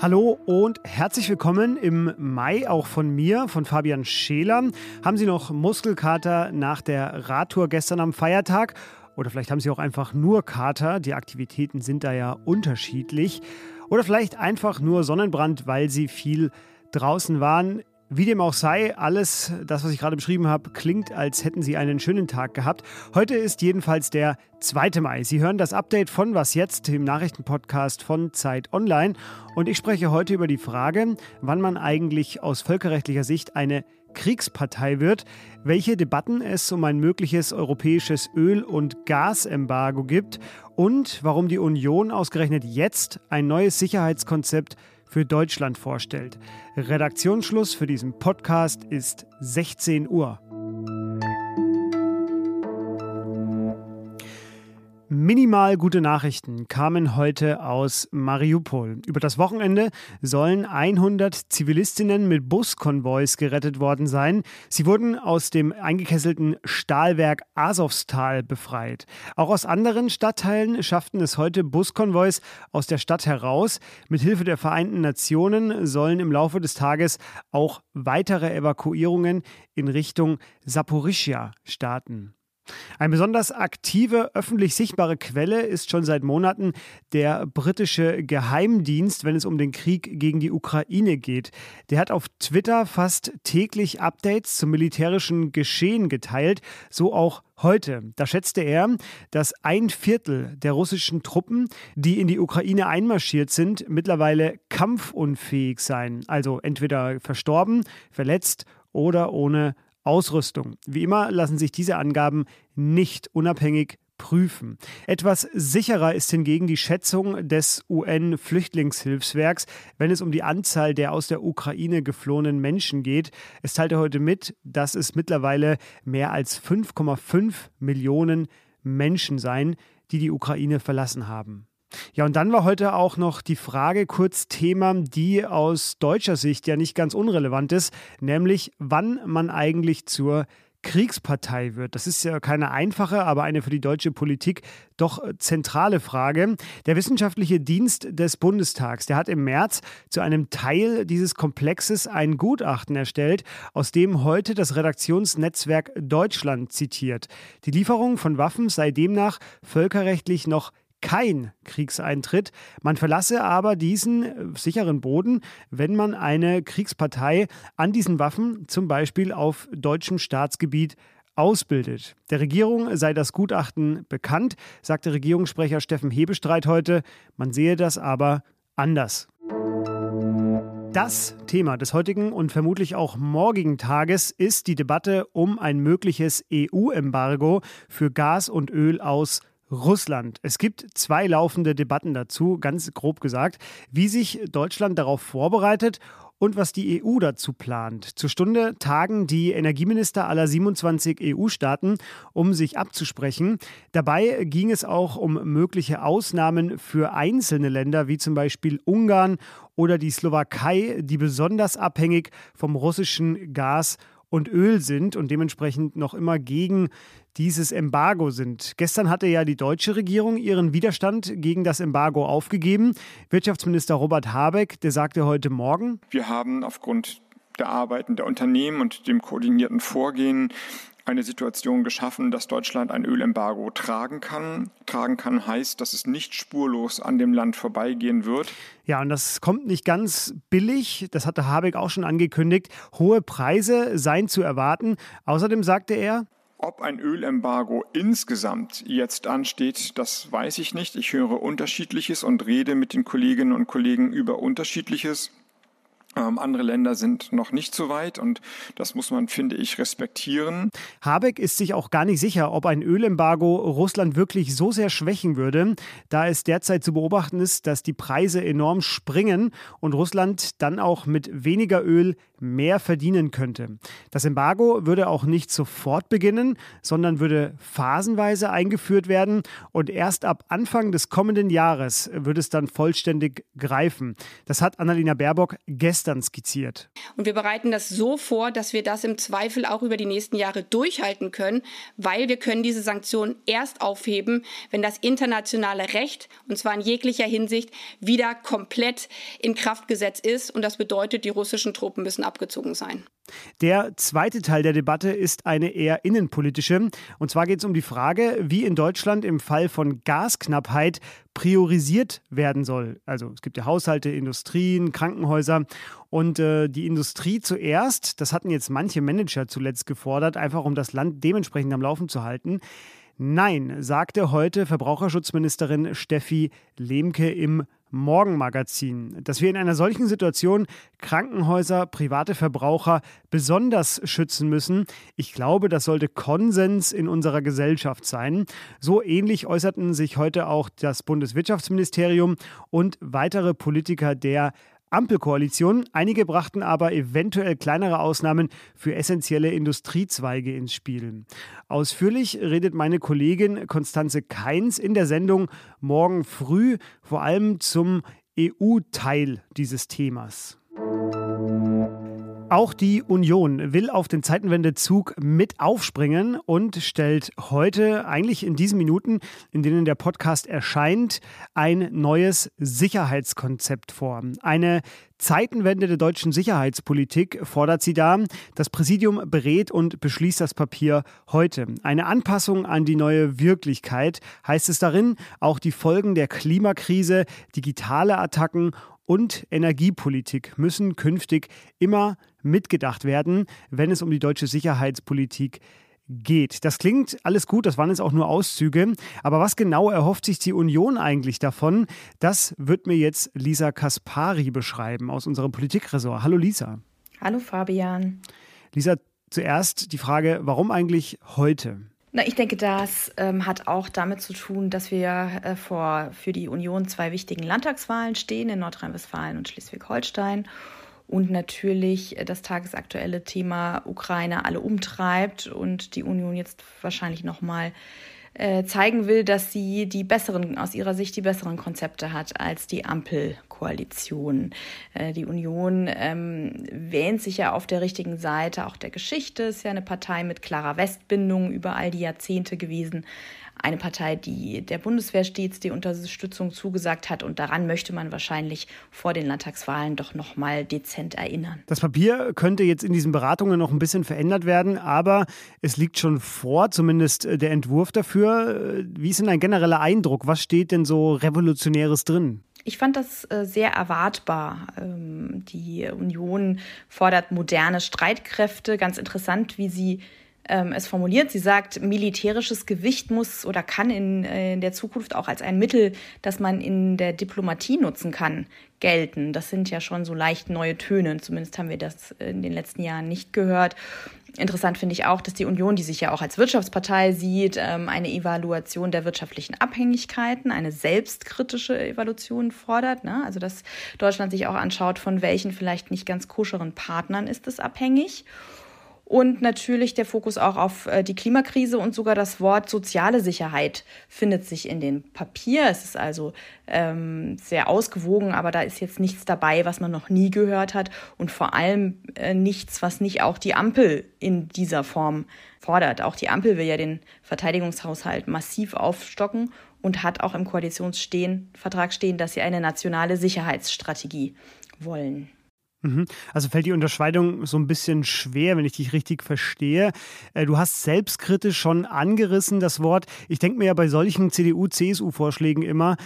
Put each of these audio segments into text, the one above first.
Hallo und herzlich willkommen im Mai auch von mir, von Fabian Scheler. Haben Sie noch Muskelkater nach der Radtour gestern am Feiertag? Oder vielleicht haben Sie auch einfach nur Kater. Die Aktivitäten sind da ja unterschiedlich. Oder vielleicht einfach nur Sonnenbrand, weil Sie viel draußen waren. Wie dem auch sei, alles, das, was ich gerade beschrieben habe, klingt, als hätten Sie einen schönen Tag gehabt. Heute ist jedenfalls der 2. Mai. Sie hören das Update von Was jetzt, dem Nachrichtenpodcast von Zeit Online. Und ich spreche heute über die Frage, wann man eigentlich aus völkerrechtlicher Sicht eine Kriegspartei wird, welche Debatten es um ein mögliches europäisches Öl- und Gasembargo gibt und warum die Union ausgerechnet jetzt ein neues Sicherheitskonzept für Deutschland vorstellt. Redaktionsschluss für diesen Podcast ist 16 Uhr. Minimal gute Nachrichten kamen heute aus Mariupol. Über das Wochenende sollen 100 Zivilistinnen mit Buskonvois gerettet worden sein. Sie wurden aus dem eingekesselten Stahlwerk Asowstal befreit. Auch aus anderen Stadtteilen schafften es heute Buskonvois aus der Stadt heraus. Mit Hilfe der Vereinten Nationen sollen im Laufe des Tages auch weitere Evakuierungen in Richtung Saporischia starten. Eine besonders aktive, öffentlich sichtbare Quelle ist schon seit Monaten der britische Geheimdienst, wenn es um den Krieg gegen die Ukraine geht. Der hat auf Twitter fast täglich Updates zum militärischen Geschehen geteilt, so auch heute. Da schätzte er, dass ein Viertel der russischen Truppen, die in die Ukraine einmarschiert sind, mittlerweile kampfunfähig seien, also entweder verstorben, verletzt oder ohne Ausrüstung. Wie immer lassen sich diese Angaben nicht unabhängig prüfen. Etwas sicherer ist hingegen die Schätzung des UN-Flüchtlingshilfswerks, wenn es um die Anzahl der aus der Ukraine geflohenen Menschen geht. Es teilte heute mit, dass es mittlerweile mehr als 5,5 Millionen Menschen seien, die die Ukraine verlassen haben. Ja, und dann war heute auch noch die Frage kurz Thema, die aus deutscher Sicht ja nicht ganz unrelevant ist, nämlich wann man eigentlich zur Kriegspartei wird. Das ist ja keine einfache, aber eine für die deutsche Politik doch zentrale Frage. Der wissenschaftliche Dienst des Bundestags, der hat im März zu einem Teil dieses Komplexes ein Gutachten erstellt, aus dem heute das Redaktionsnetzwerk Deutschland zitiert. Die Lieferung von Waffen sei demnach völkerrechtlich noch kein Kriegseintritt. Man verlasse aber diesen äh, sicheren Boden, wenn man eine Kriegspartei an diesen Waffen, zum Beispiel auf deutschem Staatsgebiet, ausbildet. Der Regierung sei das Gutachten bekannt, sagte Regierungssprecher Steffen Hebestreit heute. Man sehe das aber anders. Das Thema des heutigen und vermutlich auch morgigen Tages ist die Debatte um ein mögliches EU-Embargo für Gas und Öl aus Russland. Es gibt zwei laufende Debatten dazu, ganz grob gesagt, wie sich Deutschland darauf vorbereitet und was die EU dazu plant. Zur Stunde tagen die Energieminister aller 27 EU-Staaten, um sich abzusprechen. Dabei ging es auch um mögliche Ausnahmen für einzelne Länder, wie zum Beispiel Ungarn oder die Slowakei, die besonders abhängig vom russischen Gas und Öl sind und dementsprechend noch immer gegen dieses Embargo sind. Gestern hatte ja die deutsche Regierung ihren Widerstand gegen das Embargo aufgegeben. Wirtschaftsminister Robert Habeck, der sagte heute Morgen, wir haben aufgrund der Arbeiten der Unternehmen und dem koordinierten Vorgehen eine Situation geschaffen, dass Deutschland ein Ölembargo tragen kann. Tragen kann heißt, dass es nicht spurlos an dem Land vorbeigehen wird. Ja, und das kommt nicht ganz billig. Das hatte Habeck auch schon angekündigt. Hohe Preise seien zu erwarten. Außerdem sagte er, ob ein Ölembargo insgesamt jetzt ansteht, das weiß ich nicht. Ich höre unterschiedliches und rede mit den Kolleginnen und Kollegen über unterschiedliches. Ähm, andere Länder sind noch nicht so weit und das muss man, finde ich, respektieren. Habeck ist sich auch gar nicht sicher, ob ein Ölembargo Russland wirklich so sehr schwächen würde, da es derzeit zu beobachten ist, dass die Preise enorm springen und Russland dann auch mit weniger Öl mehr verdienen könnte. Das Embargo würde auch nicht sofort beginnen, sondern würde phasenweise eingeführt werden und erst ab Anfang des kommenden Jahres würde es dann vollständig greifen. Das hat Annalena Baerbock gestern skizziert. Und wir bereiten das so vor, dass wir das im Zweifel auch über die nächsten Jahre durchhalten können, weil wir können diese Sanktionen erst aufheben, wenn das internationale Recht, und zwar in jeglicher Hinsicht, wieder komplett in Kraft gesetzt ist. Und das bedeutet, die russischen Truppen müssen abgezogen sein. Der zweite Teil der Debatte ist eine eher innenpolitische. Und zwar geht es um die Frage, wie in Deutschland im Fall von Gasknappheit priorisiert werden soll. Also es gibt ja Haushalte, Industrien, Krankenhäuser. Und äh, die Industrie zuerst, das hatten jetzt manche Manager zuletzt gefordert, einfach um das Land dementsprechend am Laufen zu halten. Nein, sagte heute Verbraucherschutzministerin Steffi Lemke im Morgenmagazin, dass wir in einer solchen Situation Krankenhäuser, private Verbraucher besonders schützen müssen. Ich glaube, das sollte Konsens in unserer Gesellschaft sein. So ähnlich äußerten sich heute auch das Bundeswirtschaftsministerium und weitere Politiker der Ampelkoalition. Einige brachten aber eventuell kleinere Ausnahmen für essentielle Industriezweige ins Spiel. Ausführlich redet meine Kollegin Konstanze Keins in der Sendung morgen früh vor allem zum EU-Teil dieses Themas. Auch die Union will auf den Zeitenwendezug mit aufspringen und stellt heute, eigentlich in diesen Minuten, in denen der Podcast erscheint, ein neues Sicherheitskonzept vor. Eine Zeitenwende der deutschen Sicherheitspolitik fordert sie da. Das Präsidium berät und beschließt das Papier heute. Eine Anpassung an die neue Wirklichkeit heißt es darin, auch die Folgen der Klimakrise, digitale Attacken und Energiepolitik müssen künftig immer mitgedacht werden, wenn es um die deutsche Sicherheitspolitik geht. Das klingt alles gut, das waren jetzt auch nur Auszüge. Aber was genau erhofft sich die Union eigentlich davon? Das wird mir jetzt Lisa Kaspari beschreiben aus unserem Politikressort. Hallo Lisa. Hallo Fabian. Lisa, zuerst die Frage, warum eigentlich heute? Na, ich denke, das ähm, hat auch damit zu tun, dass wir äh, vor für die Union zwei wichtigen Landtagswahlen stehen in Nordrhein-Westfalen und Schleswig-Holstein und natürlich äh, das tagesaktuelle Thema Ukraine alle umtreibt und die Union jetzt wahrscheinlich noch mal äh, zeigen will, dass sie die besseren, aus ihrer Sicht die besseren Konzepte hat als die Ampelkoalition. Äh, die Union ähm, wähnt sich ja auf der richtigen Seite auch der Geschichte, ist ja eine Partei mit klarer Westbindung über all die Jahrzehnte gewesen eine Partei, die der Bundeswehr stets die Unterstützung zugesagt hat. Und daran möchte man wahrscheinlich vor den Landtagswahlen doch noch mal dezent erinnern. Das Papier könnte jetzt in diesen Beratungen noch ein bisschen verändert werden, aber es liegt schon vor, zumindest äh, der Entwurf dafür. Äh, wie ist denn ein genereller Eindruck? Was steht denn so Revolutionäres drin? Ich fand das äh, sehr erwartbar. Ähm, die Union fordert moderne Streitkräfte. Ganz interessant, wie sie es formuliert. Sie sagt, militärisches Gewicht muss oder kann in, äh, in der Zukunft auch als ein Mittel, das man in der Diplomatie nutzen kann, gelten. Das sind ja schon so leicht neue Töne. Zumindest haben wir das in den letzten Jahren nicht gehört. Interessant finde ich auch, dass die Union, die sich ja auch als Wirtschaftspartei sieht, ähm, eine Evaluation der wirtschaftlichen Abhängigkeiten, eine selbstkritische Evaluation fordert. Ne? Also dass Deutschland sich auch anschaut, von welchen vielleicht nicht ganz koscheren Partnern ist es abhängig. Und natürlich der Fokus auch auf äh, die Klimakrise und sogar das Wort soziale Sicherheit findet sich in dem Papier. Es ist also ähm, sehr ausgewogen, aber da ist jetzt nichts dabei, was man noch nie gehört hat und vor allem äh, nichts, was nicht auch die Ampel in dieser Form fordert. Auch die Ampel will ja den Verteidigungshaushalt massiv aufstocken und hat auch im Koalitionsvertrag stehen, dass sie eine nationale Sicherheitsstrategie wollen. Mhm. Also fällt die Unterscheidung so ein bisschen schwer, wenn ich dich richtig verstehe. Äh, du hast selbstkritisch schon angerissen das Wort. Ich denke mir ja bei solchen CDU-CSU-Vorschlägen immer,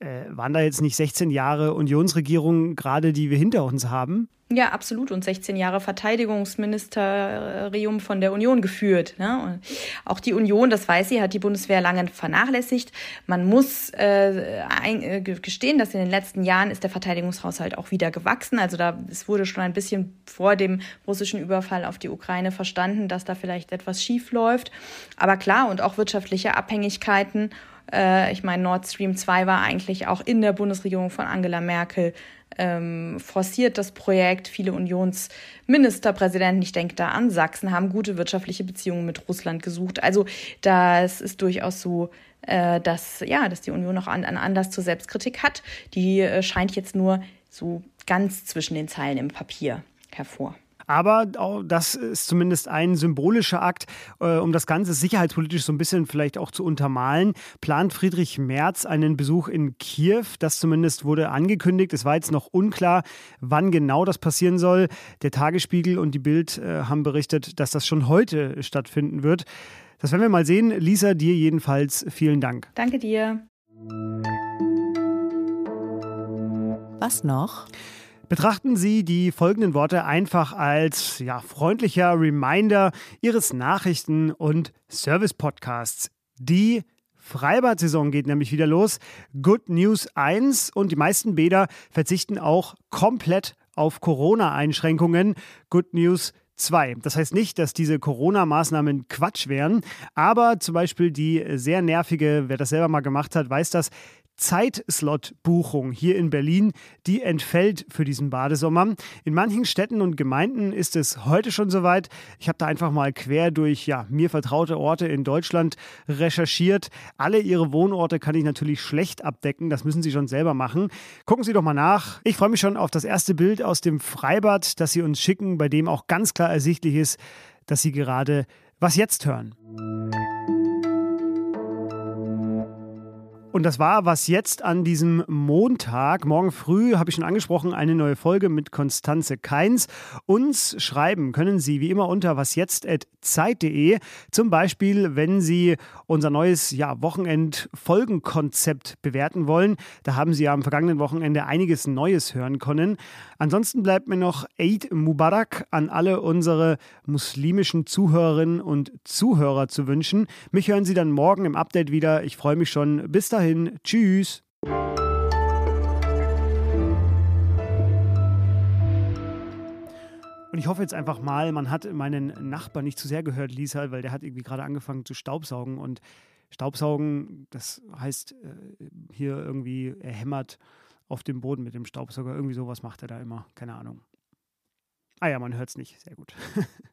äh, waren da jetzt nicht 16 Jahre Unionsregierung gerade, die wir hinter uns haben? Ja, absolut. Und 16 Jahre Verteidigungsministerium von der Union geführt. Ne? auch die Union, das weiß sie, hat die Bundeswehr lange vernachlässigt. Man muss äh, ein, äh, gestehen, dass in den letzten Jahren ist der Verteidigungshaushalt auch wieder gewachsen. Also da es wurde schon ein bisschen vor dem russischen Überfall auf die Ukraine verstanden, dass da vielleicht etwas schief läuft. Aber klar, und auch wirtschaftliche Abhängigkeiten Äh, ich meine, Nord Stream 2 war eigentlich auch in der Bundesregierung von Angela Merkel ähm, forciert das Projekt. Viele Unionsministerpräsidenten, ich denke da an Sachsen, haben gute wirtschaftliche Beziehungen mit Russland gesucht. Also das ist durchaus so, äh, dass, ja, dass die Union noch an, an Anlass zur Selbstkritik hat. Die äh, scheint jetzt nur so ganz zwischen den Zeilen im Papier hervor. Aber das ist zumindest ein symbolischer Akt, äh, um das Ganze sicherheitspolitisch so ein bisschen vielleicht auch zu untermalen. Plant Friedrich Merz einen Besuch in Kiew? Das zumindest wurde angekündigt. Es war jetzt noch unklar, wann genau das passieren soll. Der Tagesspiegel und die Bild äh, haben berichtet, dass das schon heute stattfinden wird. Das werden wir mal sehen. Lisa, dir jedenfalls vielen Dank. Danke dir. Was noch? Betrachten Sie die folgenden Worte einfach als ja, freundlicher Reminder Ihres Nachrichten- und Service-Podcasts. Die Freibad-Saison geht nämlich wieder los. Good News 1 und die meisten Bäder verzichten auch komplett auf Corona-Einschränkungen. Good News 2. Das heißt nicht, dass diese Corona-Maßnahmen Quatsch wären, aber zum Beispiel die sehr nervige, wer das selber mal gemacht hat, weiß das, Zeitslot-Buchung hier in Berlin, die entfällt für diesen Badesommer. In manchen Städten und Gemeinden ist es heute schon soweit. Ich habe da einfach mal quer durch ja, mir vertraute Orte in Deutschland recherchiert. Alle ihre Wohnorte kann ich natürlich schlecht abdecken. Das müssen Sie schon selber machen. Gucken Sie doch mal nach. Ich freue mich schon auf das erste Bild aus dem Freibad, das Sie uns schicken, bei dem auch ganz klar ersichtlich ist, dass Sie gerade was jetzt hören. Und das war was jetzt an diesem Montag. Morgen früh habe ich schon angesprochen, eine neue Folge mit Konstanze Keins. Uns schreiben können Sie wie immer unter wasjetzt.zeit.de. Zum Beispiel, wenn Sie unser neues ja, Wochenend-Folgenkonzept bewerten wollen. Da haben Sie ja am vergangenen Wochenende einiges Neues hören können. Ansonsten bleibt mir noch Eid Mubarak an alle unsere muslimischen Zuhörerinnen und Zuhörer zu wünschen. Mich hören Sie dann morgen im Update wieder. Ich freue mich schon. Bis dahin. Tschüss. Und ich hoffe jetzt einfach mal, man hat meinen Nachbarn nicht zu sehr gehört, Lisa, weil der hat irgendwie gerade angefangen zu staubsaugen. Und Staubsaugen, das heißt äh, hier irgendwie, er hämmert auf dem Boden mit dem Staubsauger. Irgendwie sowas macht er da immer. Keine Ahnung. Ah ja, man hört es nicht. Sehr gut.